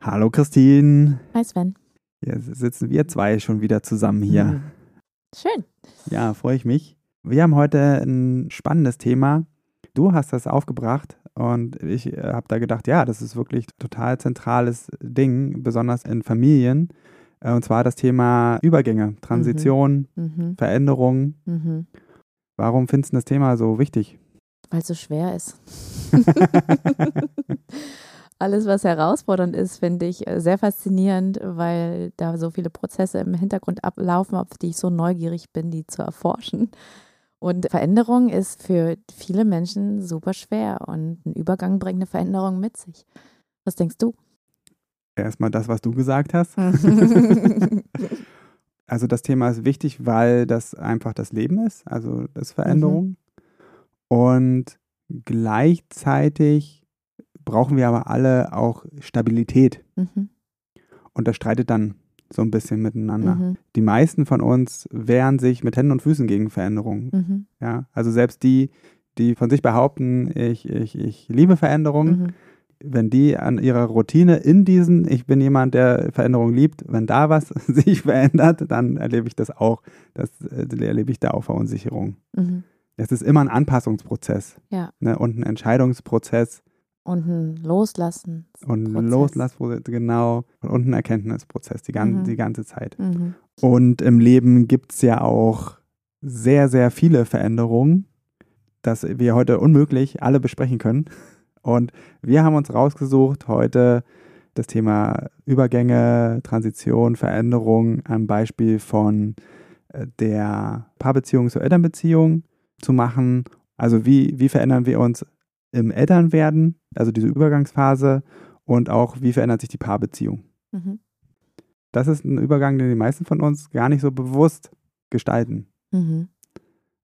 Hallo Christine. Hi Sven. Jetzt sitzen wir zwei schon wieder zusammen hier. Mhm. Schön. Ja, freue ich mich. Wir haben heute ein spannendes Thema. Du hast das aufgebracht und ich äh, habe da gedacht, ja, das ist wirklich ein total zentrales Ding, besonders in Familien. Äh, und zwar das Thema Übergänge, Transition, mhm. mhm. Veränderung. Mhm. Warum findest du das Thema so wichtig? Weil es so schwer ist. alles, was herausfordernd ist, finde ich äh, sehr faszinierend, weil da so viele Prozesse im Hintergrund ablaufen, auf die ich so neugierig bin, die zu erforschen. Und Veränderung ist für viele Menschen super schwer und ein Übergang bringt eine Veränderung mit sich. Was denkst du? Erstmal das, was du gesagt hast. also das Thema ist wichtig, weil das einfach das Leben ist, also das Veränderung. Mhm. Und gleichzeitig brauchen wir aber alle auch Stabilität. Mhm. Und das streitet dann so ein bisschen miteinander. Mhm. Die meisten von uns wehren sich mit Händen und Füßen gegen Veränderungen. Mhm. Ja, also selbst die, die von sich behaupten, ich, ich, ich liebe Veränderungen, mhm. wenn die an ihrer Routine in diesen, ich bin jemand, der Veränderungen liebt, wenn da was sich verändert, dann erlebe ich das auch. Das äh, erlebe ich da auch Verunsicherung. Mhm. Es ist immer ein Anpassungsprozess ja. ne, und ein Entscheidungsprozess, und ein Loslassen. Und ein Loslassprozess, genau. Und ein Erkenntnisprozess die, gan mhm. die ganze Zeit. Mhm. Und im Leben gibt es ja auch sehr, sehr viele Veränderungen, dass wir heute unmöglich alle besprechen können. Und wir haben uns rausgesucht, heute das Thema Übergänge, Transition, Veränderung am Beispiel von äh, der Paarbeziehung zur Elternbeziehung zu machen. Also wie, wie verändern wir uns im Elternwerden, also diese Übergangsphase und auch, wie verändert sich die Paarbeziehung. Mhm. Das ist ein Übergang, den die meisten von uns gar nicht so bewusst gestalten. Mhm.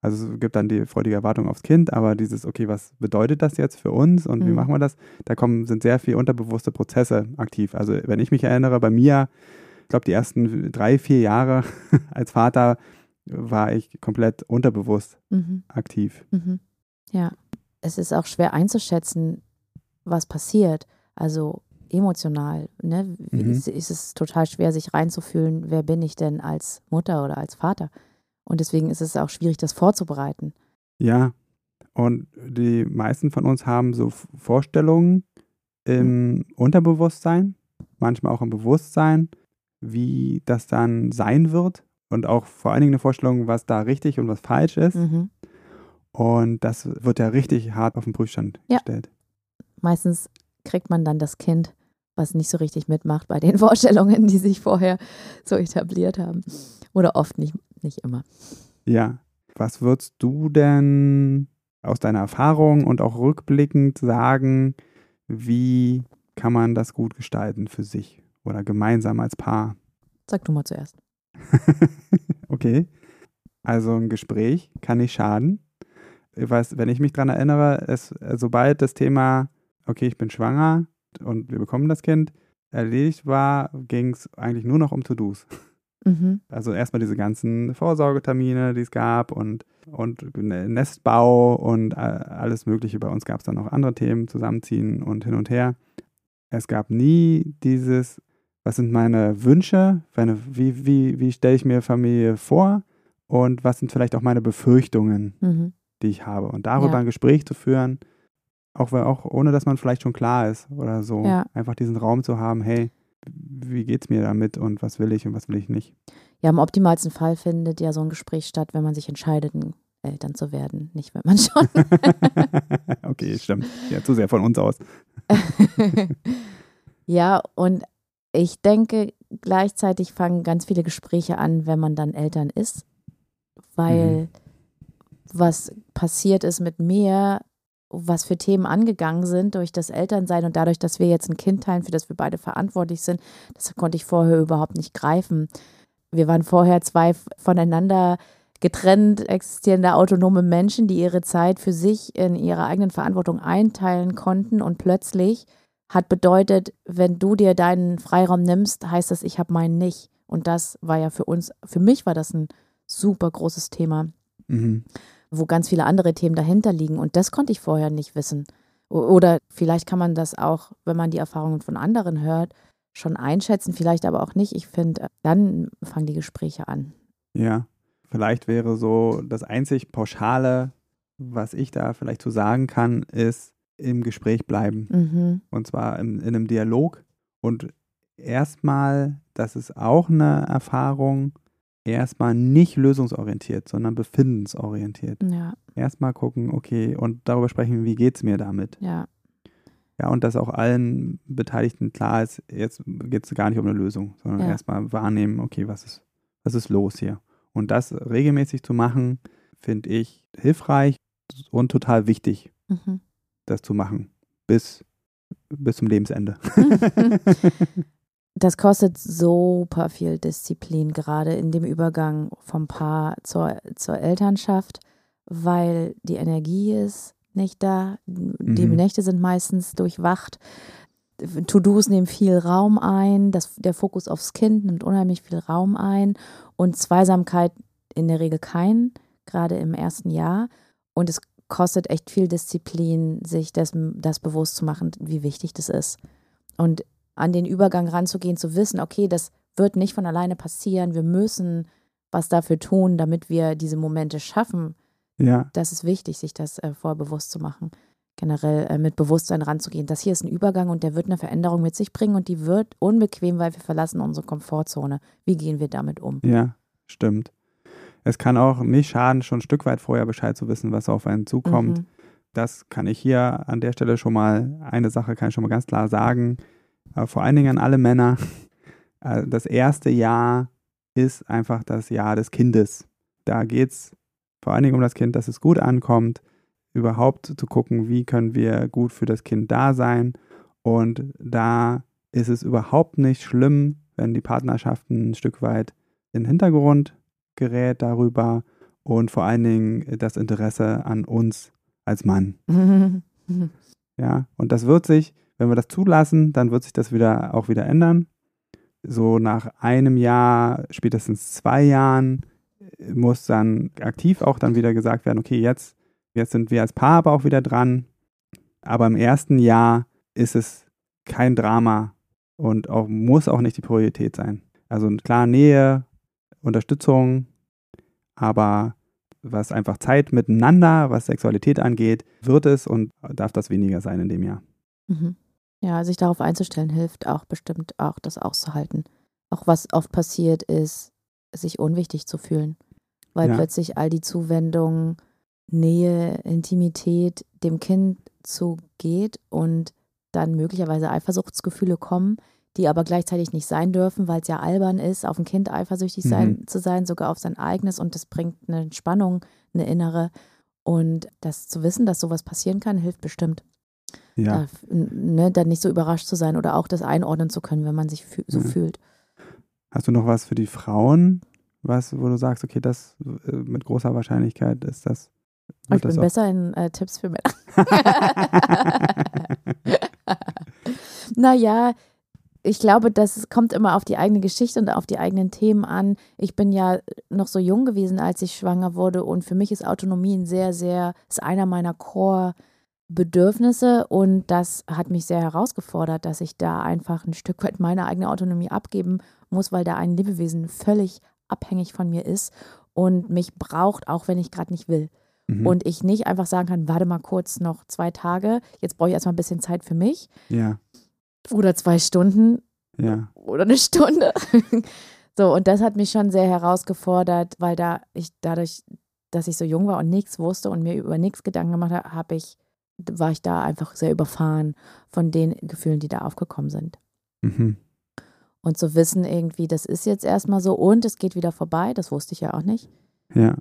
Also es gibt dann die freudige Erwartung aufs Kind, aber dieses, okay, was bedeutet das jetzt für uns und mhm. wie machen wir das? Da kommen, sind sehr viel unterbewusste Prozesse aktiv. Also wenn ich mich erinnere, bei mir, ich glaube, die ersten drei, vier Jahre als Vater war ich komplett unterbewusst mhm. aktiv. Mhm. Ja es ist auch schwer einzuschätzen, was passiert. Also emotional. Ne? Mhm. Ist, ist es total schwer, sich reinzufühlen, wer bin ich denn als Mutter oder als Vater. Und deswegen ist es auch schwierig, das vorzubereiten. Ja, und die meisten von uns haben so Vorstellungen im mhm. Unterbewusstsein, manchmal auch im Bewusstsein, wie das dann sein wird. Und auch vor allen Dingen eine Vorstellung, was da richtig und was falsch ist. Mhm. Und das wird ja richtig hart auf den Prüfstand ja. gestellt. Meistens kriegt man dann das Kind, was nicht so richtig mitmacht bei den Vorstellungen, die sich vorher so etabliert haben. Oder oft nicht, nicht immer. Ja. Was würdest du denn aus deiner Erfahrung und auch rückblickend sagen, wie kann man das gut gestalten für sich oder gemeinsam als Paar? Sag du mal zuerst. okay. Also ein Gespräch kann nicht schaden ich weiß, wenn ich mich daran erinnere, es, sobald das Thema, okay, ich bin schwanger und wir bekommen das Kind, erledigt war, ging es eigentlich nur noch um To-Dos. Mhm. Also erstmal diese ganzen Vorsorgetermine, die es gab und, und Nestbau und alles Mögliche. Bei uns gab es dann noch andere Themen, Zusammenziehen und hin und her. Es gab nie dieses, was sind meine Wünsche, meine, wie, wie, wie stelle ich mir Familie vor und was sind vielleicht auch meine Befürchtungen. Mhm die ich habe. Und darüber ja. ein Gespräch zu führen, auch, auch ohne dass man vielleicht schon klar ist oder so. Ja. Einfach diesen Raum zu haben, hey, wie geht's mir damit und was will ich und was will ich nicht. Ja, im optimalsten Fall findet ja so ein Gespräch statt, wenn man sich entscheidet, Eltern zu werden, nicht wenn man schon. okay, stimmt. Ja, zu sehr von uns aus. ja, und ich denke, gleichzeitig fangen ganz viele Gespräche an, wenn man dann Eltern ist, weil mhm was passiert ist mit mir was für Themen angegangen sind durch das Elternsein und dadurch, dass wir jetzt ein Kind teilen, für das wir beide verantwortlich sind, das konnte ich vorher überhaupt nicht greifen. Wir waren vorher zwei voneinander getrennt existierende autonome Menschen, die ihre Zeit für sich in ihrer eigenen Verantwortung einteilen konnten und plötzlich hat bedeutet, wenn du dir deinen Freiraum nimmst, heißt das, ich habe meinen nicht. Und das war ja für uns, für mich war das ein super großes Thema, mhm. Wo ganz viele andere Themen dahinter liegen. Und das konnte ich vorher nicht wissen. Oder vielleicht kann man das auch, wenn man die Erfahrungen von anderen hört, schon einschätzen, vielleicht aber auch nicht. Ich finde, dann fangen die Gespräche an. Ja, vielleicht wäre so das einzig Pauschale, was ich da vielleicht zu sagen kann, ist im Gespräch bleiben. Mhm. Und zwar in, in einem Dialog. Und erstmal, das ist auch eine Erfahrung, erstmal nicht lösungsorientiert, sondern befindensorientiert. Ja. Erstmal gucken, okay, und darüber sprechen, wie geht es mir damit? Ja. Ja, und dass auch allen Beteiligten klar ist, jetzt geht es gar nicht um eine Lösung, sondern ja. erstmal wahrnehmen, okay, was ist, was ist los hier? Und das regelmäßig zu machen, finde ich hilfreich und total wichtig, mhm. das zu machen, bis, bis zum Lebensende. das kostet super viel Disziplin, gerade in dem Übergang vom Paar zur, zur Elternschaft, weil die Energie ist nicht da. Die mhm. Nächte sind meistens durchwacht. To-Dos nehmen viel Raum ein. Das, der Fokus aufs Kind nimmt unheimlich viel Raum ein. Und Zweisamkeit in der Regel kein, gerade im ersten Jahr. Und es kostet echt viel Disziplin, sich das, das bewusst zu machen, wie wichtig das ist. Und an den Übergang ranzugehen, zu wissen, okay, das wird nicht von alleine passieren. Wir müssen was dafür tun, damit wir diese Momente schaffen. Ja. Das ist wichtig, sich das äh, vorher bewusst zu machen. Generell äh, mit Bewusstsein ranzugehen. Das hier ist ein Übergang und der wird eine Veränderung mit sich bringen und die wird unbequem, weil wir verlassen unsere Komfortzone. Wie gehen wir damit um? Ja, stimmt. Es kann auch nicht schaden, schon ein Stück weit vorher Bescheid zu wissen, was auf einen zukommt. Mhm. Das kann ich hier an der Stelle schon mal, eine Sache kann ich schon mal ganz klar sagen aber vor allen Dingen an alle Männer, äh, das erste Jahr ist einfach das Jahr des Kindes. Da geht es vor allen Dingen um das Kind, dass es gut ankommt, überhaupt zu gucken, wie können wir gut für das Kind da sein. Und da ist es überhaupt nicht schlimm, wenn die Partnerschaft ein Stück weit in den Hintergrund gerät darüber und vor allen Dingen das Interesse an uns als Mann. ja, und das wird sich wenn wir das zulassen, dann wird sich das wieder auch wieder ändern. So nach einem Jahr, spätestens zwei Jahren, muss dann aktiv auch dann wieder gesagt werden, okay, jetzt, jetzt sind wir als Paar aber auch wieder dran. Aber im ersten Jahr ist es kein Drama und auch, muss auch nicht die Priorität sein. Also klar, Nähe, Unterstützung, aber was einfach Zeit miteinander, was Sexualität angeht, wird es und darf das weniger sein in dem Jahr. Mhm. Ja, sich darauf einzustellen hilft auch bestimmt auch, das auszuhalten. Auch was oft passiert ist, sich unwichtig zu fühlen, weil ja. plötzlich all die Zuwendung, Nähe, Intimität dem Kind zugeht und dann möglicherweise Eifersuchtsgefühle kommen, die aber gleichzeitig nicht sein dürfen, weil es ja albern ist, auf ein Kind eifersüchtig sein, mhm. zu sein, sogar auf sein eigenes und das bringt eine Spannung, eine innere. Und das zu wissen, dass sowas passieren kann, hilft bestimmt ja. da, ne, dann nicht so überrascht zu sein oder auch das einordnen zu können, wenn man sich fü so ja. fühlt. Hast du noch was für die Frauen, was, wo du sagst, okay, das äh, mit großer Wahrscheinlichkeit ist das. Ich bin besser in äh, Tipps für Männer. naja, ich glaube, das kommt immer auf die eigene Geschichte und auf die eigenen Themen an. Ich bin ja noch so jung gewesen, als ich schwanger wurde und für mich ist Autonomie ein sehr, sehr, ist einer meiner Core- Bedürfnisse und das hat mich sehr herausgefordert, dass ich da einfach ein Stück weit meine eigene Autonomie abgeben muss, weil da ein Lebewesen völlig abhängig von mir ist und mich braucht, auch wenn ich gerade nicht will. Mhm. Und ich nicht einfach sagen kann, warte mal kurz noch zwei Tage, jetzt brauche ich erstmal ein bisschen Zeit für mich. Ja. Oder zwei Stunden. Ja. Oder eine Stunde. so, und das hat mich schon sehr herausgefordert, weil da ich dadurch, dass ich so jung war und nichts wusste und mir über nichts Gedanken gemacht habe, habe ich war ich da einfach sehr überfahren von den Gefühlen, die da aufgekommen sind. Mhm. Und zu wissen irgendwie, das ist jetzt erstmal so und es geht wieder vorbei, das wusste ich ja auch nicht. Ja.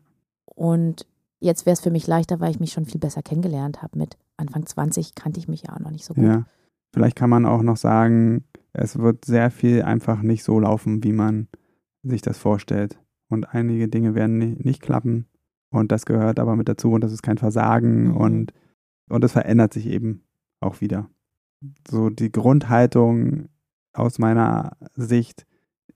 Und jetzt wäre es für mich leichter, weil ich mich schon viel besser kennengelernt habe mit Anfang 20 kannte ich mich ja auch noch nicht so gut. Ja, vielleicht kann man auch noch sagen, es wird sehr viel einfach nicht so laufen, wie man sich das vorstellt. Und einige Dinge werden nicht, klappen. Und das gehört aber mit dazu und das ist kein Versagen mhm. und, und es verändert sich eben auch wieder. So die Grundhaltung aus meiner Sicht,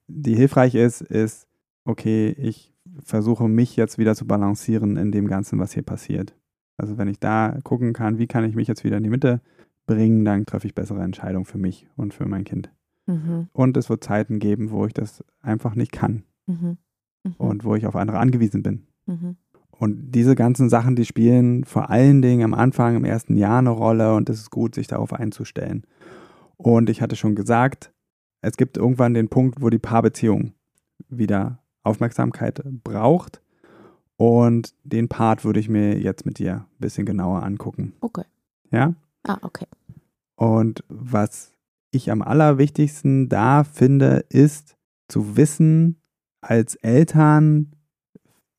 die hilfreich ist, ist, okay, ich versuche mich jetzt wieder zu balancieren in dem Ganzen, was hier passiert. Also wenn ich da gucken kann, wie kann ich mich jetzt wieder in die Mitte bringen, dann treffe ich bessere Entscheidungen für mich und für mein Kind. Mhm. Und es wird Zeiten geben, wo ich das einfach nicht kann. Mhm. Mhm. Und wo ich auf andere angewiesen bin. Und diese ganzen Sachen, die spielen vor allen Dingen am Anfang, im ersten Jahr eine Rolle und es ist gut, sich darauf einzustellen. Und ich hatte schon gesagt, es gibt irgendwann den Punkt, wo die Paarbeziehung wieder Aufmerksamkeit braucht. Und den Part würde ich mir jetzt mit dir ein bisschen genauer angucken. Okay. Ja? Ah, okay. Und was ich am allerwichtigsten da finde, ist zu wissen, als Eltern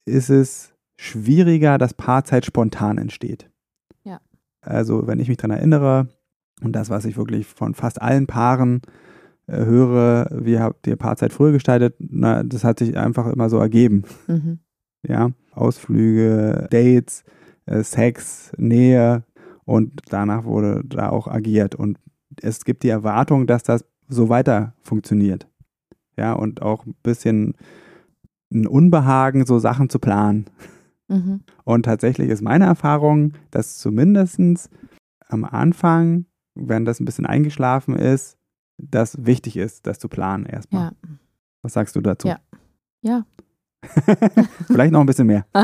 ist es schwieriger, dass Paarzeit spontan entsteht. Ja. Also, wenn ich mich daran erinnere, und das, was ich wirklich von fast allen Paaren äh, höre, wie habt ihr Paarzeit früher gestaltet, na, das hat sich einfach immer so ergeben. Mhm. Ja, Ausflüge, Dates, äh, Sex, Nähe und danach wurde da auch agiert. Und es gibt die Erwartung, dass das so weiter funktioniert. Ja, und auch ein bisschen ein Unbehagen, so Sachen zu planen. Mhm. Und tatsächlich ist meine Erfahrung, dass zumindest am Anfang, wenn das ein bisschen eingeschlafen ist, das wichtig ist, das zu planen erstmal. Ja. Was sagst du dazu? Ja. Ja. Vielleicht noch ein bisschen mehr.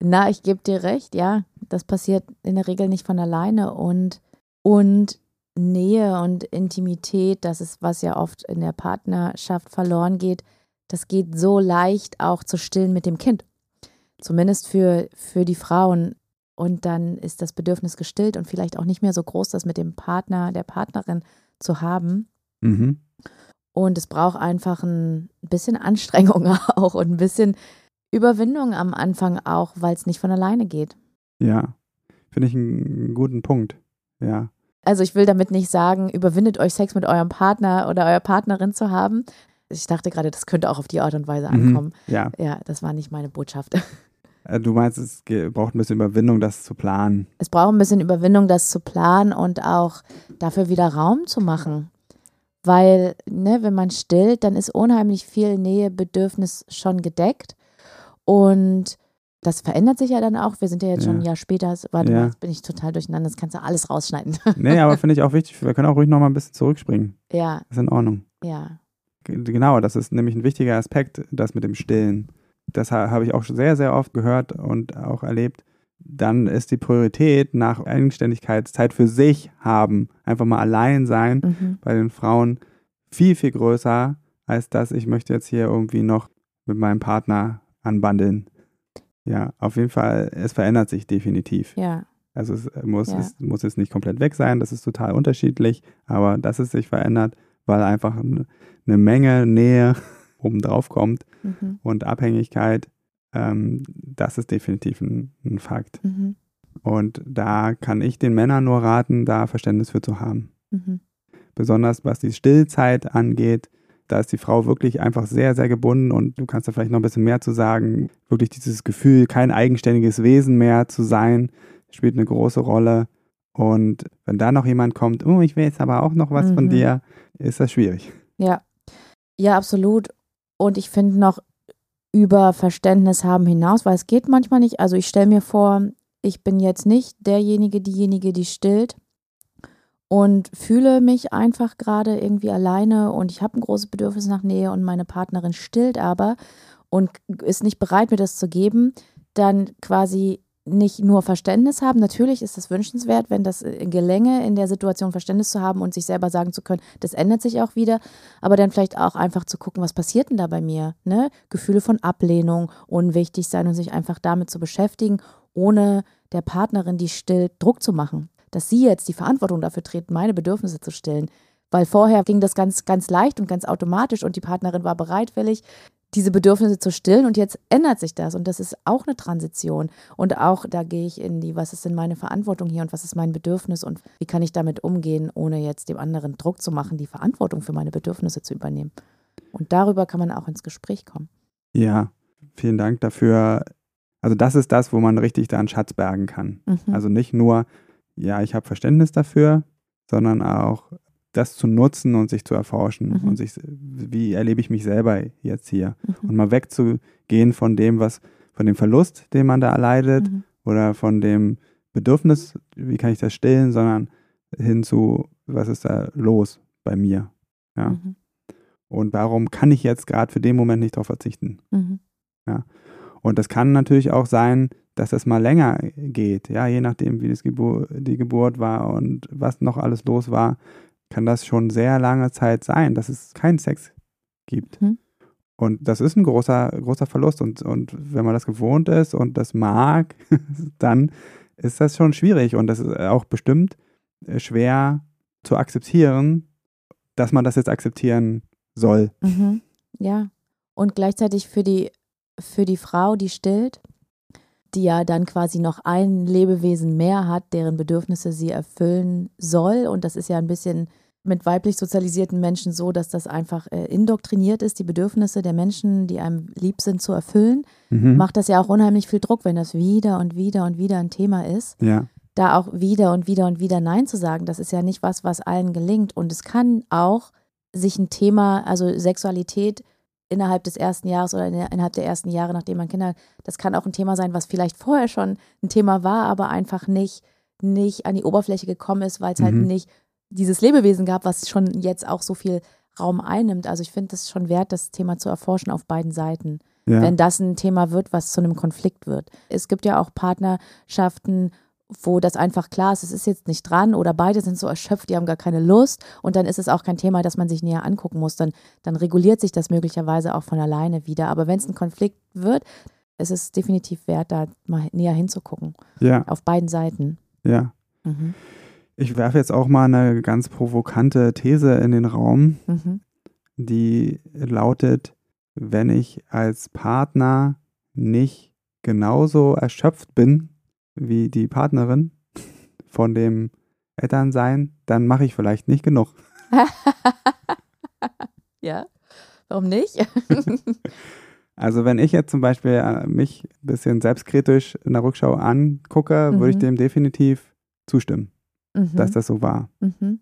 Na, ich gebe dir recht, ja. Das passiert in der Regel nicht von alleine und, und Nähe und Intimität, das ist, was ja oft in der Partnerschaft verloren geht, das geht so leicht auch zu stillen mit dem Kind. Zumindest für, für die Frauen. Und dann ist das Bedürfnis gestillt und vielleicht auch nicht mehr so groß, das mit dem Partner, der Partnerin zu haben. Mhm. Und es braucht einfach ein bisschen Anstrengung auch und ein bisschen Überwindung am Anfang auch, weil es nicht von alleine geht. Ja, finde ich einen guten Punkt. Ja. Also ich will damit nicht sagen, überwindet euch Sex mit eurem Partner oder eurer Partnerin zu haben, ich dachte gerade, das könnte auch auf die Art und Weise mhm. ankommen. Mhm, ja. Ja, das war nicht meine Botschaft. Äh, du meinst, es braucht ein bisschen Überwindung, das zu planen. Es braucht ein bisschen Überwindung, das zu planen und auch dafür wieder Raum zu machen. Weil, ne, wenn man stillt, dann ist unheimlich viel Nähebedürfnis schon gedeckt. Und das verändert sich ja dann auch. Wir sind ja jetzt ja. schon ein Jahr später. Warte ja. mal, jetzt bin ich total durcheinander. Das kannst du alles rausschneiden. Nee, aber finde ich auch wichtig. Wir können auch ruhig noch mal ein bisschen zurückspringen. Ja. ist in Ordnung. Ja. Genau, das ist nämlich ein wichtiger Aspekt, das mit dem Stillen. Das habe ich auch sehr, sehr oft gehört und auch erlebt. Dann ist die Priorität nach Eigenständigkeit, Zeit für sich haben, einfach mal allein sein mhm. bei den Frauen viel, viel größer, als dass ich möchte jetzt hier irgendwie noch mit meinem Partner anbandeln. Ja, auf jeden Fall, es verändert sich definitiv. Ja. Also es muss, ja. es muss jetzt nicht komplett weg sein, das ist total unterschiedlich, aber dass es sich verändert, weil einfach eine Menge Nähe obendrauf kommt mhm. und Abhängigkeit, ähm, das ist definitiv ein, ein Fakt. Mhm. Und da kann ich den Männern nur raten, da Verständnis für zu haben. Mhm. Besonders was die Stillzeit angeht, da ist die Frau wirklich einfach sehr, sehr gebunden und du kannst da vielleicht noch ein bisschen mehr zu sagen. Wirklich dieses Gefühl, kein eigenständiges Wesen mehr zu sein, spielt eine große Rolle. Und wenn da noch jemand kommt, oh, ich will jetzt aber auch noch was mhm. von dir, ist das schwierig. Ja, ja, absolut. Und ich finde noch über Verständnis haben hinaus, weil es geht manchmal nicht. Also ich stelle mir vor, ich bin jetzt nicht derjenige, diejenige, die stillt und fühle mich einfach gerade irgendwie alleine und ich habe ein großes Bedürfnis nach Nähe und meine Partnerin stillt aber und ist nicht bereit, mir das zu geben, dann quasi nicht nur Verständnis haben. Natürlich ist es wünschenswert, wenn das äh, gelänge, in der Situation Verständnis zu haben und sich selber sagen zu können, das ändert sich auch wieder. Aber dann vielleicht auch einfach zu gucken, was passiert denn da bei mir? Ne? Gefühle von Ablehnung, unwichtig sein und sich einfach damit zu beschäftigen, ohne der Partnerin, die stillt, Druck zu machen. Dass sie jetzt die Verantwortung dafür treten, meine Bedürfnisse zu stillen. Weil vorher ging das ganz, ganz leicht und ganz automatisch und die Partnerin war bereitwillig diese Bedürfnisse zu stillen und jetzt ändert sich das und das ist auch eine Transition und auch da gehe ich in die, was ist denn meine Verantwortung hier und was ist mein Bedürfnis und wie kann ich damit umgehen, ohne jetzt dem anderen Druck zu machen, die Verantwortung für meine Bedürfnisse zu übernehmen. Und darüber kann man auch ins Gespräch kommen. Ja, vielen Dank dafür. Also das ist das, wo man richtig da einen Schatz bergen kann. Mhm. Also nicht nur, ja, ich habe Verständnis dafür, sondern auch das zu nutzen und sich zu erforschen mhm. und sich, wie erlebe ich mich selber jetzt hier mhm. und mal wegzugehen von dem, was, von dem Verlust, den man da erleidet mhm. oder von dem Bedürfnis, wie kann ich das stillen, sondern hin zu, was ist da los bei mir, ja. Mhm. Und warum kann ich jetzt gerade für den Moment nicht darauf verzichten, mhm. ja. Und das kann natürlich auch sein, dass das mal länger geht, ja, je nachdem, wie das Gebur die Geburt war und was noch alles los war, kann das schon sehr lange Zeit sein, dass es keinen Sex gibt. Mhm. Und das ist ein großer, großer Verlust. Und, und wenn man das gewohnt ist und das mag, dann ist das schon schwierig. Und das ist auch bestimmt äh, schwer zu akzeptieren, dass man das jetzt akzeptieren soll. Mhm. Ja. Und gleichzeitig für die, für die Frau, die stillt, die ja dann quasi noch ein Lebewesen mehr hat, deren Bedürfnisse sie erfüllen soll. Und das ist ja ein bisschen mit weiblich sozialisierten Menschen so, dass das einfach äh, indoktriniert ist, die Bedürfnisse der Menschen, die einem lieb sind, zu erfüllen, mhm. macht das ja auch unheimlich viel Druck, wenn das wieder und wieder und wieder ein Thema ist. Ja. Da auch wieder und wieder und wieder Nein zu sagen, das ist ja nicht was, was allen gelingt. Und es kann auch sich ein Thema, also Sexualität innerhalb des ersten Jahres oder innerhalb der ersten Jahre, nachdem man Kinder, das kann auch ein Thema sein, was vielleicht vorher schon ein Thema war, aber einfach nicht, nicht an die Oberfläche gekommen ist, weil es halt mhm. halt nicht dieses Lebewesen gab, was schon jetzt auch so viel Raum einnimmt. Also ich finde es schon wert, das Thema zu erforschen auf beiden Seiten. Ja. Wenn das ein Thema wird, was zu einem Konflikt wird. Es gibt ja auch Partnerschaften, wo das einfach klar ist, es ist jetzt nicht dran oder beide sind so erschöpft, die haben gar keine Lust und dann ist es auch kein Thema, das man sich näher angucken muss. Dann, dann reguliert sich das möglicherweise auch von alleine wieder. Aber wenn es ein Konflikt wird, ist es definitiv wert, da mal näher hinzugucken. Ja. Auf beiden Seiten. Ja. Mhm. Ich werfe jetzt auch mal eine ganz provokante These in den Raum, mhm. die lautet, wenn ich als Partner nicht genauso erschöpft bin wie die Partnerin von dem Elternsein, dann mache ich vielleicht nicht genug. ja, warum nicht? also wenn ich jetzt zum Beispiel äh, mich ein bisschen selbstkritisch in der Rückschau angucke, mhm. würde ich mhm. dem definitiv zustimmen mhm. dass das so war. Mhm.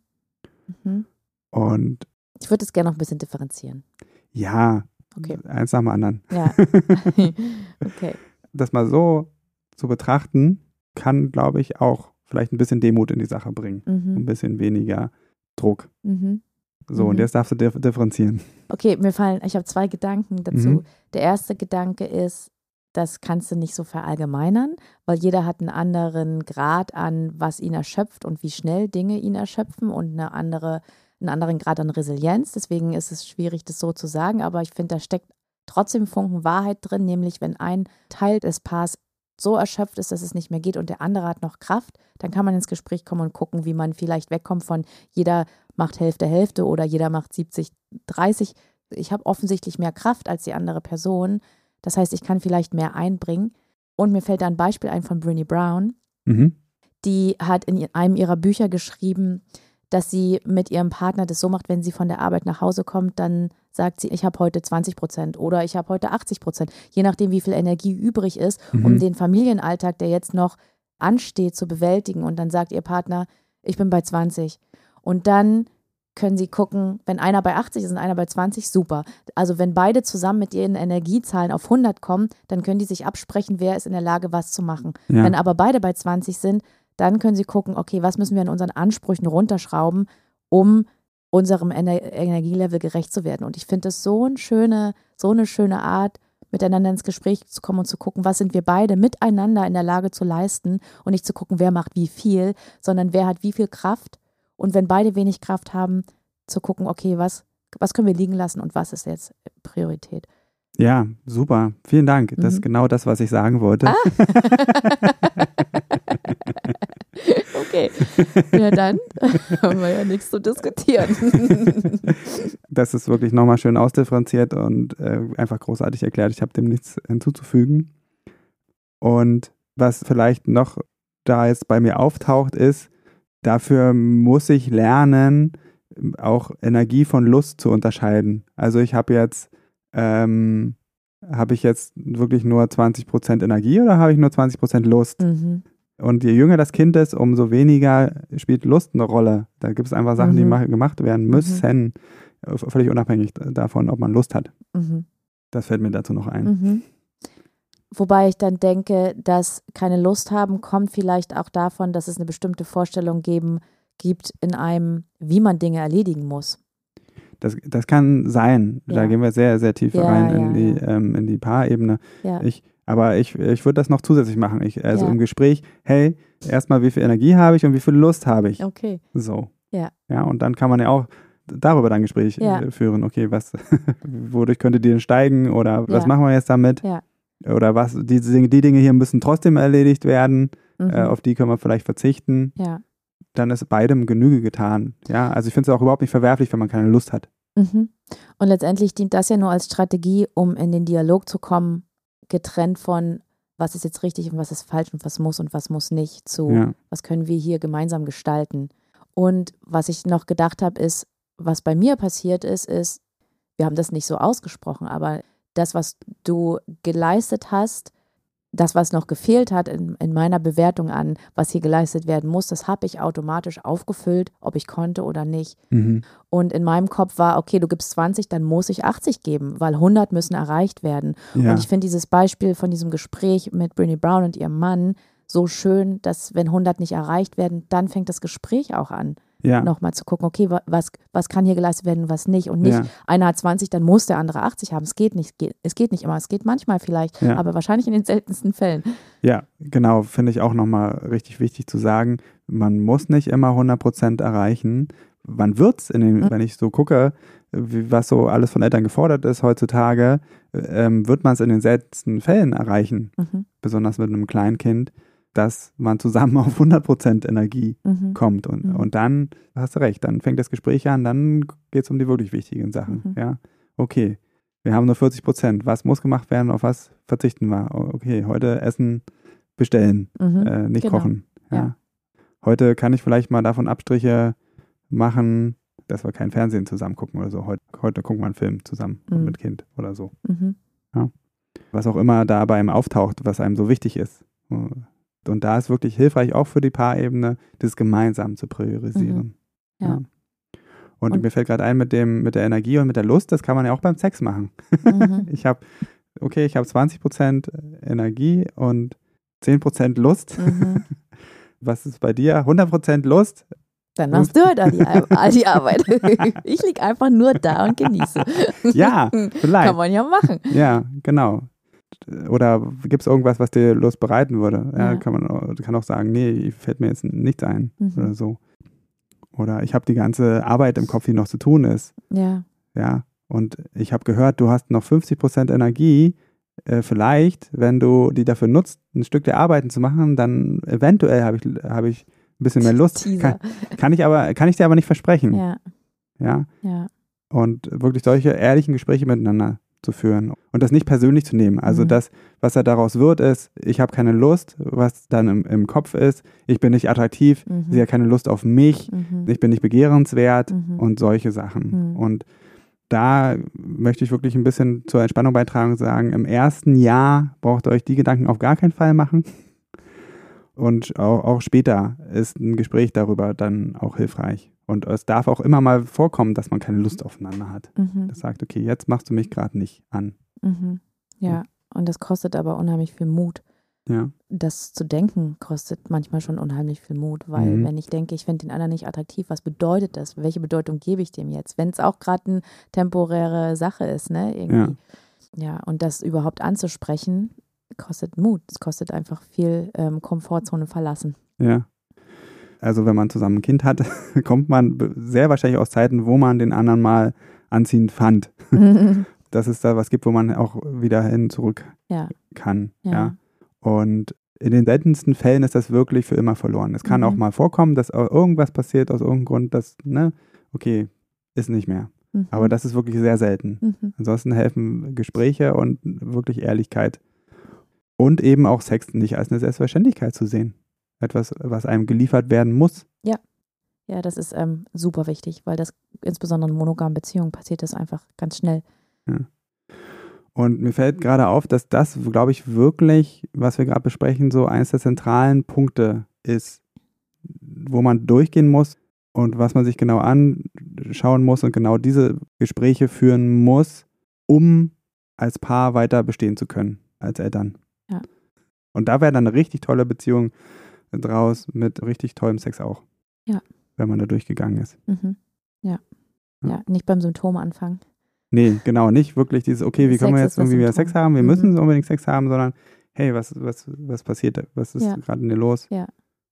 Mhm. Und ich würde es gerne noch ein bisschen differenzieren. Ja, okay. eins nach dem anderen. Ja. okay. Das mal so zu betrachten, kann, glaube ich, auch vielleicht ein bisschen Demut in die Sache bringen. Mhm. Ein bisschen weniger Druck. Mhm. So, und mhm. jetzt darfst du differenzieren. Okay, mir fallen, ich habe zwei Gedanken dazu. Mhm. Der erste Gedanke ist, das kannst du nicht so verallgemeinern, weil jeder hat einen anderen Grad an, was ihn erschöpft und wie schnell Dinge ihn erschöpfen und eine andere, einen anderen Grad an Resilienz. Deswegen ist es schwierig, das so zu sagen, aber ich finde, da steckt trotzdem Funken Wahrheit drin, nämlich wenn ein Teil des Paars so erschöpft ist, dass es nicht mehr geht und der andere hat noch Kraft, dann kann man ins Gespräch kommen und gucken, wie man vielleicht wegkommt von jeder macht Hälfte Hälfte oder jeder macht 70 30. Ich habe offensichtlich mehr Kraft als die andere Person das heißt, ich kann vielleicht mehr einbringen. Und mir fällt da ein Beispiel ein von Brinny Brown. Mhm. Die hat in einem ihrer Bücher geschrieben, dass sie mit ihrem Partner das so macht, wenn sie von der Arbeit nach Hause kommt, dann sagt sie, ich habe heute 20 Prozent oder ich habe heute 80 Prozent, je nachdem, wie viel Energie übrig ist, mhm. um den Familienalltag, der jetzt noch ansteht, zu bewältigen. Und dann sagt ihr Partner, ich bin bei 20. Und dann können sie gucken, wenn einer bei 80 ist und einer bei 20, super. Also wenn beide zusammen mit ihren Energiezahlen auf 100 kommen, dann können die sich absprechen, wer ist in der Lage, was zu machen. Ja. Wenn aber beide bei 20 sind, dann können sie gucken, okay, was müssen wir an unseren Ansprüchen runterschrauben, um unserem Ener Energielevel gerecht zu werden. Und ich finde das so eine schöne, so eine schöne Art, miteinander ins Gespräch zu kommen und zu gucken, was sind wir beide miteinander in der Lage zu leisten und nicht zu gucken, wer macht wie viel, sondern wer hat wie viel Kraft und wenn beide wenig Kraft haben, zu gucken, okay, was, was können wir liegen lassen und was ist jetzt Priorität. Ja, super. Vielen Dank. Das mhm. ist genau das, was ich sagen wollte. Ah. okay. Ja, dann haben wir ja nichts zu diskutieren. das ist wirklich nochmal schön ausdifferenziert und äh, einfach großartig erklärt. Ich habe dem nichts hinzuzufügen. Und was vielleicht noch da jetzt bei mir auftaucht, ist, dafür muss ich lernen, auch Energie von Lust zu unterscheiden. Also ich habe jetzt, ähm, habe ich jetzt wirklich nur 20% Energie oder habe ich nur 20% Lust? Mhm. Und je jünger das Kind ist, umso weniger spielt Lust eine Rolle. Da gibt es einfach Sachen, mhm. die gemacht werden müssen, mhm. völlig unabhängig davon, ob man Lust hat. Mhm. Das fällt mir dazu noch ein. Mhm. Wobei ich dann denke, dass keine Lust haben kommt vielleicht auch davon, dass es eine bestimmte Vorstellung geben gibt in einem, wie man Dinge erledigen muss. Das, das kann sein. Ja. Da gehen wir sehr, sehr tief ja, rein ja, in, die, ähm, in die Paarebene. Ich, aber ich, ich würde das noch zusätzlich machen. Ich, also im Gespräch, hey, erstmal, wie viel Energie habe ich und wie viel Lust habe ich? Okay. So. Ja. Ja, und dann kann man ja auch darüber dann Gespräch äh, führen. Okay, was, wodurch könnte die denn steigen oder was machen wir jetzt damit? Ja. Oder was, die, die Dinge hier müssen trotzdem erledigt werden, äh, mhm. äh, auf die können wir vielleicht verzichten. Ja dann ist beidem Genüge getan. Ja, also ich finde es auch überhaupt nicht verwerflich, wenn man keine Lust hat. Mhm. Und letztendlich dient das ja nur als Strategie, um in den Dialog zu kommen, getrennt von, was ist jetzt richtig und was ist falsch und was muss und was muss nicht, zu, ja. was können wir hier gemeinsam gestalten. Und was ich noch gedacht habe, ist, was bei mir passiert ist, ist, wir haben das nicht so ausgesprochen, aber das, was du geleistet hast, das, was noch gefehlt hat in, in, meiner Bewertung an, was hier geleistet werden muss, das habe ich automatisch aufgefüllt, ob ich konnte oder nicht. Mhm. Und in meinem Kopf war, okay, du gibst 20, dann muss ich 80 geben, weil 100 müssen erreicht werden. Ja. Und ich finde dieses Beispiel von diesem Gespräch mit Brinny Brown und ihrem Mann so schön, dass wenn 100 nicht erreicht werden, dann fängt das Gespräch auch an ja. nochmal zu gucken, okay, was, was kann hier geleistet werden, was nicht. Und nicht, ja. einer hat 20, dann muss der andere 80 haben. Es geht nicht, es geht nicht immer. Es geht manchmal vielleicht, ja. aber wahrscheinlich in den seltensten Fällen. Ja, genau, finde ich auch nochmal richtig wichtig zu sagen. Man muss nicht immer 100 Prozent erreichen. Man wird es, mhm. wenn ich so gucke, was so alles von Eltern gefordert ist heutzutage, ähm, wird man es in den seltensten Fällen erreichen, mhm. besonders mit einem Kleinkind dass man zusammen auf 100% Energie mhm. kommt. Und, mhm. und dann hast du recht, dann fängt das Gespräch an, dann geht es um die wirklich wichtigen Sachen. Mhm. Ja, okay, wir haben nur 40%. Was muss gemacht werden, auf was verzichten wir? Okay, heute Essen bestellen, mhm. äh, nicht genau. kochen. Ja. ja. Heute kann ich vielleicht mal davon Abstriche machen, dass wir kein Fernsehen zusammen gucken oder so. Heute, heute gucken wir einen Film zusammen mhm. mit Kind oder so. Mhm. Ja. Was auch immer da bei einem auftaucht, was einem so wichtig ist. Und da ist wirklich hilfreich, auch für die Paarebene, das gemeinsam zu priorisieren. Mhm. Ja. ja. Und, und, mir fällt gerade ein mit dem, mit der Energie und mit der Lust, das kann man ja auch beim Sex machen. Mhm. ich habe, okay, ich habe 20% Energie und 10% Lust. Mhm. Was ist bei dir? 100% Lust? Dann machst du halt all die, all die Arbeit. ich liege einfach nur da und genieße. Ja, vielleicht. Kann man ja machen. Ja, genau oder gibt es irgendwas, was dir Lust bereiten würde? Ja, ja. Kann man kann auch sagen, nee, fällt mir jetzt nichts ein mhm. oder so. Oder ich habe die ganze Arbeit im Kopf, die noch zu tun ist. Ja. Ja. Und ich habe gehört, du hast noch 50 Prozent Energie. Äh, vielleicht, wenn du die dafür nutzt, ein Stück der Arbeiten zu machen, dann eventuell habe ich, hab ich ein bisschen mehr Lust. Kann, kann, ich aber, kann ich dir aber nicht versprechen. Ja. Ja. ja. Und wirklich solche ehrlichen Gespräche miteinander zu führen und das nicht persönlich zu nehmen. Also mhm. das, was da daraus wird, ist, ich habe keine Lust, was dann im, im Kopf ist, ich bin nicht attraktiv, mhm. sie hat keine Lust auf mich, mhm. ich bin nicht begehrenswert mhm. und solche Sachen. Mhm. Und da möchte ich wirklich ein bisschen zur Entspannung beitragen und sagen, im ersten Jahr braucht ihr euch die Gedanken auf gar keinen Fall machen. Und auch, auch später ist ein Gespräch darüber dann auch hilfreich. Und es darf auch immer mal vorkommen, dass man keine Lust aufeinander hat. Mhm. Das sagt, okay, jetzt machst du mich gerade nicht an. Mhm. Ja, und das kostet aber unheimlich viel Mut. Ja. Das zu denken kostet manchmal schon unheimlich viel Mut, weil mhm. wenn ich denke, ich finde den anderen nicht attraktiv, was bedeutet das? Welche Bedeutung gebe ich dem jetzt? Wenn es auch gerade eine temporäre Sache ist, ne? Irgendwie. Ja. ja, und das überhaupt anzusprechen, kostet Mut. Es kostet einfach viel ähm, Komfortzone verlassen. Ja also wenn man zusammen ein Kind hat, kommt man sehr wahrscheinlich aus Zeiten, wo man den anderen mal anziehend fand. Dass es da was gibt, wo man auch wieder hin zurück ja. kann. Ja. ja. Und in den seltensten Fällen ist das wirklich für immer verloren. Es kann mhm. auch mal vorkommen, dass irgendwas passiert aus irgendeinem Grund, dass, ne, okay, ist nicht mehr. Mhm. Aber das ist wirklich sehr selten. Mhm. Ansonsten helfen Gespräche und wirklich Ehrlichkeit. Und eben auch Sex nicht als eine Selbstverständlichkeit zu sehen. Etwas, was einem geliefert werden muss. Ja. Ja, das ist ähm, super wichtig, weil das insbesondere in monogamen Beziehungen passiert das einfach ganz schnell. Ja. Und mir fällt gerade auf, dass das, glaube ich, wirklich, was wir gerade besprechen, so eines der zentralen Punkte ist, wo man durchgehen muss und was man sich genau anschauen muss und genau diese Gespräche führen muss, um als Paar weiter bestehen zu können, als Eltern. Ja. Und da wäre dann eine richtig tolle Beziehung draus mit richtig tollem Sex auch. Ja. Wenn man da durchgegangen ist. Mhm. Ja. ja. ja. nicht beim Symptom anfangen. Nee, genau, nicht wirklich dieses, okay, wie Sex können wir jetzt irgendwie wieder Sex haben? Wir mhm. müssen unbedingt Sex haben, sondern hey, was, was, was passiert, was ist ja. gerade in dir los? Ja.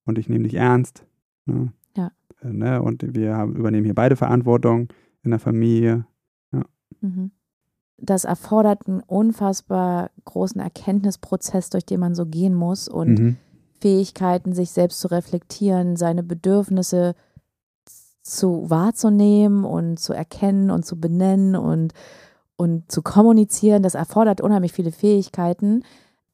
Und ich nehme dich ernst. Ne? Ja. Äh, ne? Und wir haben, übernehmen hier beide Verantwortung in der Familie. Ja. Mhm. Das erfordert einen unfassbar großen Erkenntnisprozess, durch den man so gehen muss und mhm. Fähigkeiten, sich selbst zu reflektieren, seine Bedürfnisse zu zu wahrzunehmen und zu erkennen und zu benennen und, und zu kommunizieren, das erfordert unheimlich viele Fähigkeiten,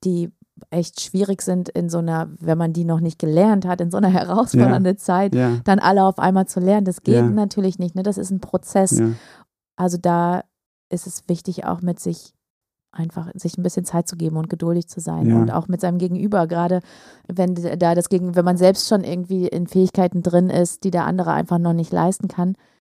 die echt schwierig sind in so einer, wenn man die noch nicht gelernt hat, in so einer herausfordernden ja, Zeit, ja. dann alle auf einmal zu lernen. Das geht ja. natürlich nicht. Ne? Das ist ein Prozess. Also da ist es wichtig, auch mit sich einfach sich ein bisschen Zeit zu geben und geduldig zu sein ja. und auch mit seinem Gegenüber, gerade wenn da das gegen, wenn man selbst schon irgendwie in Fähigkeiten drin ist, die der andere einfach noch nicht leisten kann.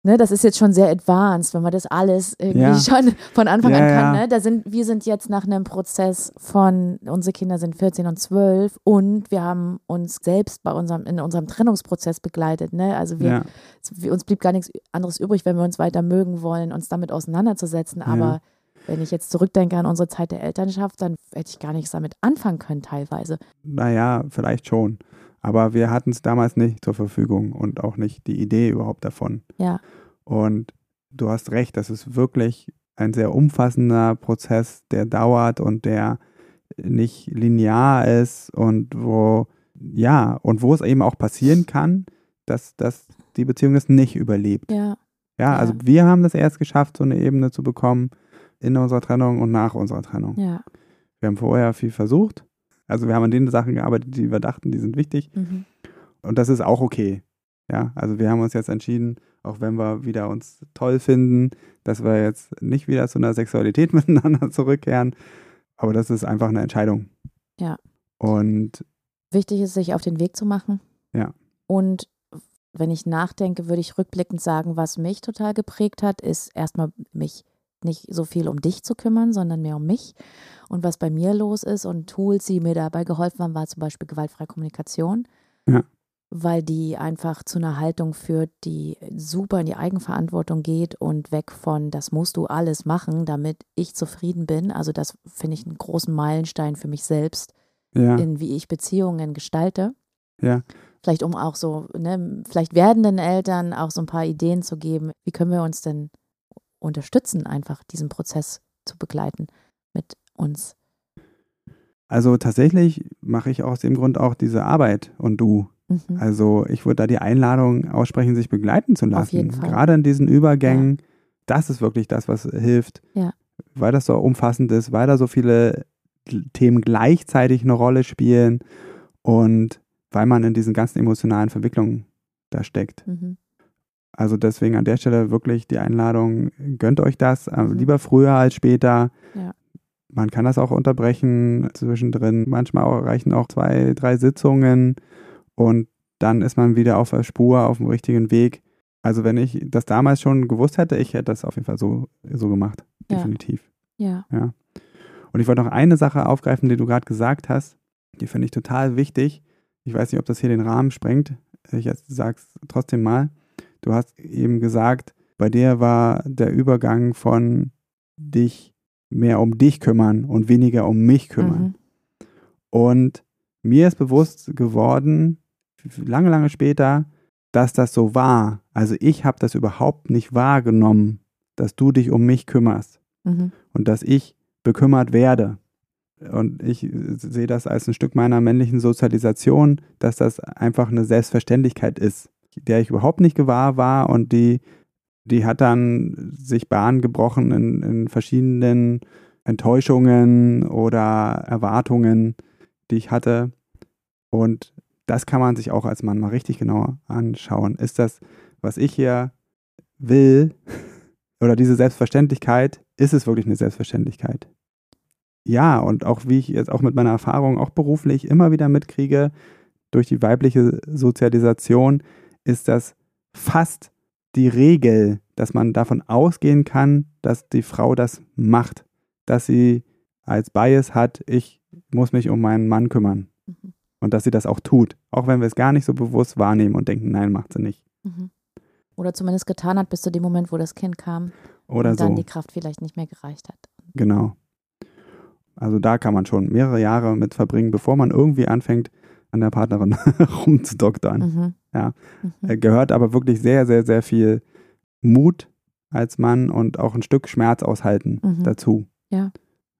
Ne, das ist jetzt schon sehr advanced, wenn man das alles irgendwie ja. schon von Anfang ja, an kann. Ne? Da sind, wir sind jetzt nach einem Prozess von, unsere Kinder sind 14 und 12 und wir haben uns selbst bei unserem, in unserem Trennungsprozess begleitet. Ne? Also wir, uns blieb gar nichts anderes übrig, wenn wir uns weiter mögen wollen, uns damit auseinanderzusetzen. Aber wenn ich jetzt zurückdenke an unsere Zeit der Elternschaft, dann hätte ich gar nichts damit anfangen können teilweise. Naja, vielleicht schon. Aber wir hatten es damals nicht zur Verfügung und auch nicht die Idee überhaupt davon. Ja. Und du hast recht, das ist wirklich ein sehr umfassender Prozess, der dauert und der nicht linear ist und wo, ja, und wo es eben auch passieren kann, dass, dass die Beziehung das nicht überlebt. Ja. Ja, also wir haben das erst geschafft, so eine Ebene zu bekommen, in unserer Trennung und nach unserer Trennung. Ja. Wir haben vorher viel versucht. Also wir haben an den Sachen gearbeitet, die wir dachten, die sind wichtig. Mhm. Und das ist auch okay. Ja, also wir haben uns jetzt entschieden, auch wenn wir wieder uns toll finden, dass wir jetzt nicht wieder zu einer Sexualität miteinander zurückkehren. Aber das ist einfach eine Entscheidung. Ja. Und wichtig ist, sich auf den Weg zu machen. Ja. Und wenn ich nachdenke, würde ich rückblickend sagen, was mich total geprägt hat, ist erstmal mich nicht so viel um dich zu kümmern, sondern mehr um mich und was bei mir los ist. Und Tools, die mir dabei geholfen haben, war zum Beispiel gewaltfreie Kommunikation. Ja. Weil die einfach zu einer Haltung führt, die super in die Eigenverantwortung geht und weg von, das musst du alles machen, damit ich zufrieden bin. Also, das finde ich einen großen Meilenstein für mich selbst, ja. in wie ich Beziehungen gestalte. Ja. Vielleicht um auch so, ne, vielleicht werdenden Eltern auch so ein paar Ideen zu geben. Wie können wir uns denn unterstützen, einfach diesen Prozess zu begleiten mit uns. Also tatsächlich mache ich aus dem Grund auch diese Arbeit und du. Mhm. Also ich würde da die Einladung aussprechen, sich begleiten zu lassen. Auf jeden Fall. Gerade in diesen Übergängen, ja. das ist wirklich das, was hilft. Ja. Weil das so umfassend ist, weil da so viele Themen gleichzeitig eine Rolle spielen und weil man in diesen ganzen emotionalen Verwicklungen da steckt. Mhm. Also deswegen an der Stelle wirklich die Einladung, gönnt euch das, äh, mhm. lieber früher als später. Ja. Man kann das auch unterbrechen zwischendrin. Manchmal auch, reichen auch zwei, drei Sitzungen und dann ist man wieder auf der Spur, auf dem richtigen Weg. Also wenn ich das damals schon gewusst hätte, ich hätte das auf jeden Fall so, so gemacht. Definitiv. Ja. ja. Und ich wollte noch eine Sache aufgreifen, die du gerade gesagt hast. Die finde ich total wichtig. Ich weiß nicht, ob das hier den Rahmen sprengt. Ich sage es trotzdem mal. Du hast eben gesagt, bei dir war der Übergang von dich mehr um dich kümmern und weniger um mich kümmern. Mhm. Und mir ist bewusst geworden, lange, lange später, dass das so war. Also ich habe das überhaupt nicht wahrgenommen, dass du dich um mich kümmerst mhm. und dass ich bekümmert werde. Und ich sehe das als ein Stück meiner männlichen Sozialisation, dass das einfach eine Selbstverständlichkeit ist der ich überhaupt nicht gewahr war und die die hat dann sich Bahn gebrochen in, in verschiedenen Enttäuschungen oder Erwartungen, die ich hatte. Und das kann man sich auch als Mann mal richtig genau anschauen. Ist das, was ich hier will, oder diese Selbstverständlichkeit, ist es wirklich eine Selbstverständlichkeit? Ja, und auch wie ich jetzt auch mit meiner Erfahrung auch beruflich immer wieder mitkriege, durch die weibliche Sozialisation, ist das fast die Regel, dass man davon ausgehen kann, dass die Frau das macht, dass sie als Bias hat, ich muss mich um meinen Mann kümmern. Mhm. Und dass sie das auch tut, auch wenn wir es gar nicht so bewusst wahrnehmen und denken, nein, macht sie nicht. Mhm. Oder zumindest getan hat bis zu dem Moment, wo das Kind kam. Oder und dann so. die Kraft vielleicht nicht mehr gereicht hat. Genau. Also da kann man schon mehrere Jahre mit verbringen, bevor man irgendwie anfängt, an der Partnerin rumzudoktern. Mhm. Ja. Mhm. Gehört aber wirklich sehr, sehr, sehr viel Mut als Mann und auch ein Stück Schmerz aushalten mhm. dazu. Ja.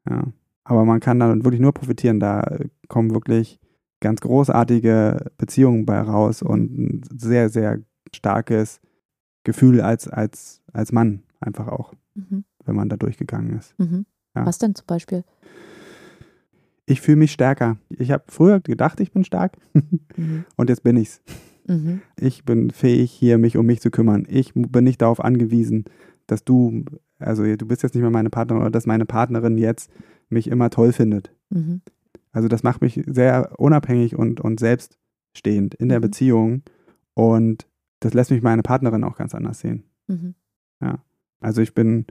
Ja. Aber man kann dann wirklich nur profitieren. Da kommen wirklich ganz großartige Beziehungen bei raus und ein sehr, sehr starkes Gefühl als, als, als Mann einfach auch, mhm. wenn man da durchgegangen ist. Mhm. Ja. Was denn zum Beispiel? Ich fühle mich stärker. Ich habe früher gedacht, ich bin stark mhm. und jetzt bin ich's. Mhm. Ich bin fähig, hier mich um mich zu kümmern. Ich bin nicht darauf angewiesen, dass du, also du bist jetzt nicht mehr meine Partnerin oder dass meine Partnerin jetzt mich immer toll findet. Mhm. Also das macht mich sehr unabhängig und, und selbststehend in der mhm. Beziehung und das lässt mich meine Partnerin auch ganz anders sehen. Mhm. Ja. Also ich bin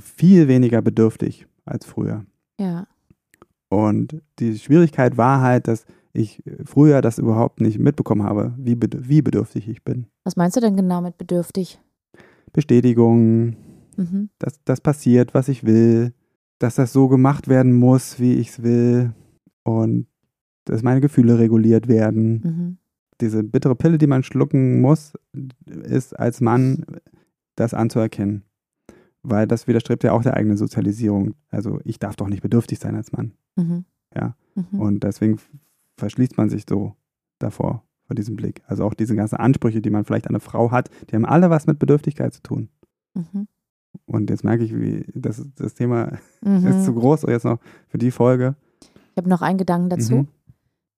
viel weniger bedürftig als früher. Ja. Und die Schwierigkeit war halt, dass ich früher das überhaupt nicht mitbekommen habe, wie, wie bedürftig ich bin. Was meinst du denn genau mit bedürftig? Bestätigung, mhm. dass das passiert, was ich will, dass das so gemacht werden muss, wie ich es will und dass meine Gefühle reguliert werden. Mhm. Diese bittere Pille, die man schlucken muss, ist als Mann das anzuerkennen. Weil das widerstrebt ja auch der eigenen Sozialisierung. Also ich darf doch nicht bedürftig sein als Mann. Mhm. Ja. Mhm. Und deswegen verschließt man sich so davor, vor diesem Blick. Also auch diese ganzen Ansprüche, die man vielleicht an eine Frau hat, die haben alle was mit Bedürftigkeit zu tun. Mhm. Und jetzt merke ich, wie das, das Thema mhm. ist zu groß, jetzt noch für die Folge. Ich habe noch einen Gedanken dazu, mhm.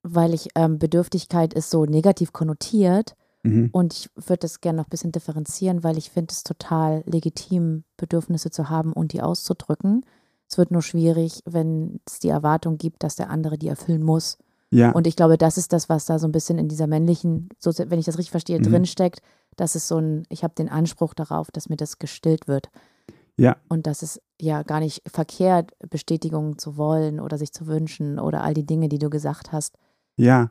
weil ich ähm, Bedürftigkeit ist so negativ konnotiert. Mhm. Und ich würde das gerne noch ein bisschen differenzieren, weil ich finde es total legitim, Bedürfnisse zu haben und die auszudrücken. Es wird nur schwierig, wenn es die Erwartung gibt, dass der andere die erfüllen muss. Ja. Und ich glaube, das ist das, was da so ein bisschen in dieser männlichen, so, wenn ich das richtig verstehe, mhm. drinsteckt. Das ist so ein, ich habe den Anspruch darauf, dass mir das gestillt wird. Ja. Und das ist ja gar nicht verkehrt, Bestätigungen zu wollen oder sich zu wünschen oder all die Dinge, die du gesagt hast. Ja,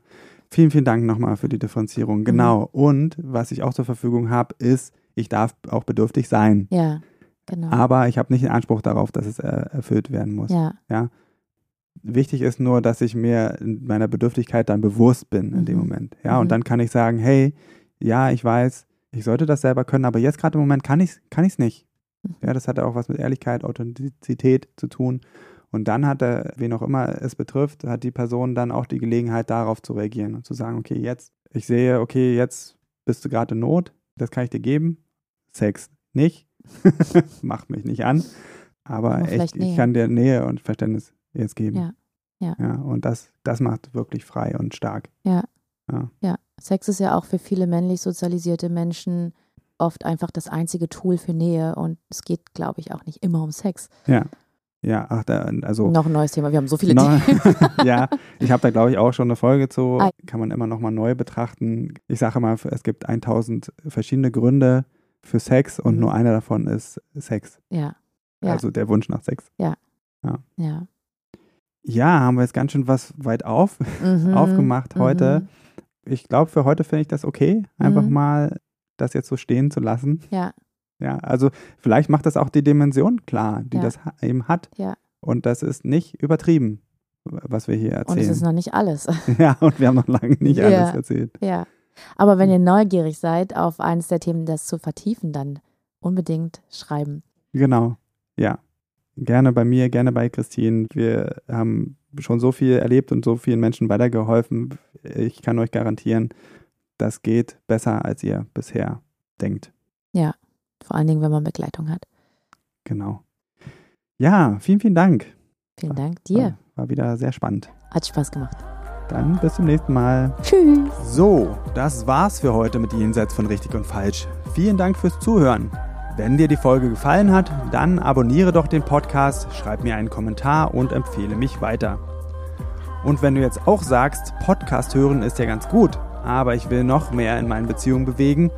vielen, vielen Dank nochmal für die Differenzierung. Genau. Mhm. Und was ich auch zur Verfügung habe, ist, ich darf auch bedürftig sein. Ja. Genau. Aber ich habe nicht den Anspruch darauf, dass es äh, erfüllt werden muss. Ja. ja. Wichtig ist nur, dass ich mir meiner Bedürftigkeit dann bewusst bin in mhm. dem Moment. Ja, mhm. und dann kann ich sagen, hey, ja, ich weiß, ich sollte das selber können, aber jetzt gerade im Moment kann ich es kann ich's nicht. Mhm. Ja, das hat auch was mit Ehrlichkeit, Authentizität zu tun. Und dann hat er, wen auch immer es betrifft, hat die Person dann auch die Gelegenheit, darauf zu reagieren und zu sagen, okay, jetzt, ich sehe, okay, jetzt bist du gerade in Not, das kann ich dir geben. Sex nicht, macht mich nicht an. Aber, aber echt, ich kann dir Nähe und Verständnis jetzt geben. Ja. Ja. ja und das, das macht wirklich frei und stark. Ja. ja. Ja. Sex ist ja auch für viele männlich sozialisierte Menschen oft einfach das einzige Tool für Nähe und es geht, glaube ich, auch nicht immer um Sex. Ja. Ja, ach, da, also. Noch ein neues Thema, wir haben so viele noch, Themen. ja, ich habe da, glaube ich, auch schon eine Folge zu. Kann man immer nochmal neu betrachten. Ich sage mal, es gibt 1000 verschiedene Gründe, für Sex und mhm. nur einer davon ist Sex. Ja. ja. Also der Wunsch nach Sex. Ja. Ja. Ja, ja haben wir jetzt ganz schön was weit auf, mhm. aufgemacht heute. Mhm. Ich glaube, für heute finde ich das okay, einfach mhm. mal das jetzt so stehen zu lassen. Ja. Ja, also vielleicht macht das auch die Dimension klar, die ja. das eben hat. Ja. Und das ist nicht übertrieben, was wir hier erzählen. Und es ist noch nicht alles. ja, und wir haben noch lange nicht ja. alles erzählt. Ja. Aber wenn ihr neugierig seid, auf eines der Themen das zu vertiefen, dann unbedingt schreiben. Genau, ja. Gerne bei mir, gerne bei Christine. Wir haben schon so viel erlebt und so vielen Menschen weitergeholfen. Ich kann euch garantieren, das geht besser, als ihr bisher denkt. Ja, Vor allen Dingen, wenn man Begleitung hat. Genau. Ja, vielen, vielen Dank. Vielen Dank dir. War, war wieder sehr spannend. Hat Spaß gemacht. Dann bis zum nächsten Mal. Tschüss. So, das war's für heute mit Jenseits von Richtig und Falsch. Vielen Dank fürs Zuhören. Wenn dir die Folge gefallen hat, dann abonniere doch den Podcast, schreib mir einen Kommentar und empfehle mich weiter. Und wenn du jetzt auch sagst, Podcast hören ist ja ganz gut, aber ich will noch mehr in meinen Beziehungen bewegen,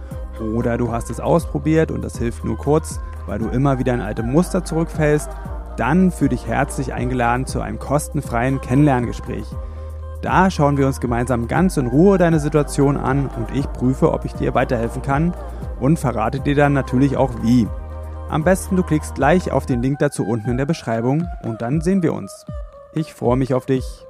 oder du hast es ausprobiert und das hilft nur kurz, weil du immer wieder in alte Muster zurückfällst, dann fühle dich herzlich eingeladen zu einem kostenfreien Kennenlerngespräch. Da schauen wir uns gemeinsam ganz in Ruhe deine Situation an und ich prüfe, ob ich dir weiterhelfen kann und verrate dir dann natürlich auch wie. Am besten du klickst gleich auf den Link dazu unten in der Beschreibung und dann sehen wir uns. Ich freue mich auf dich.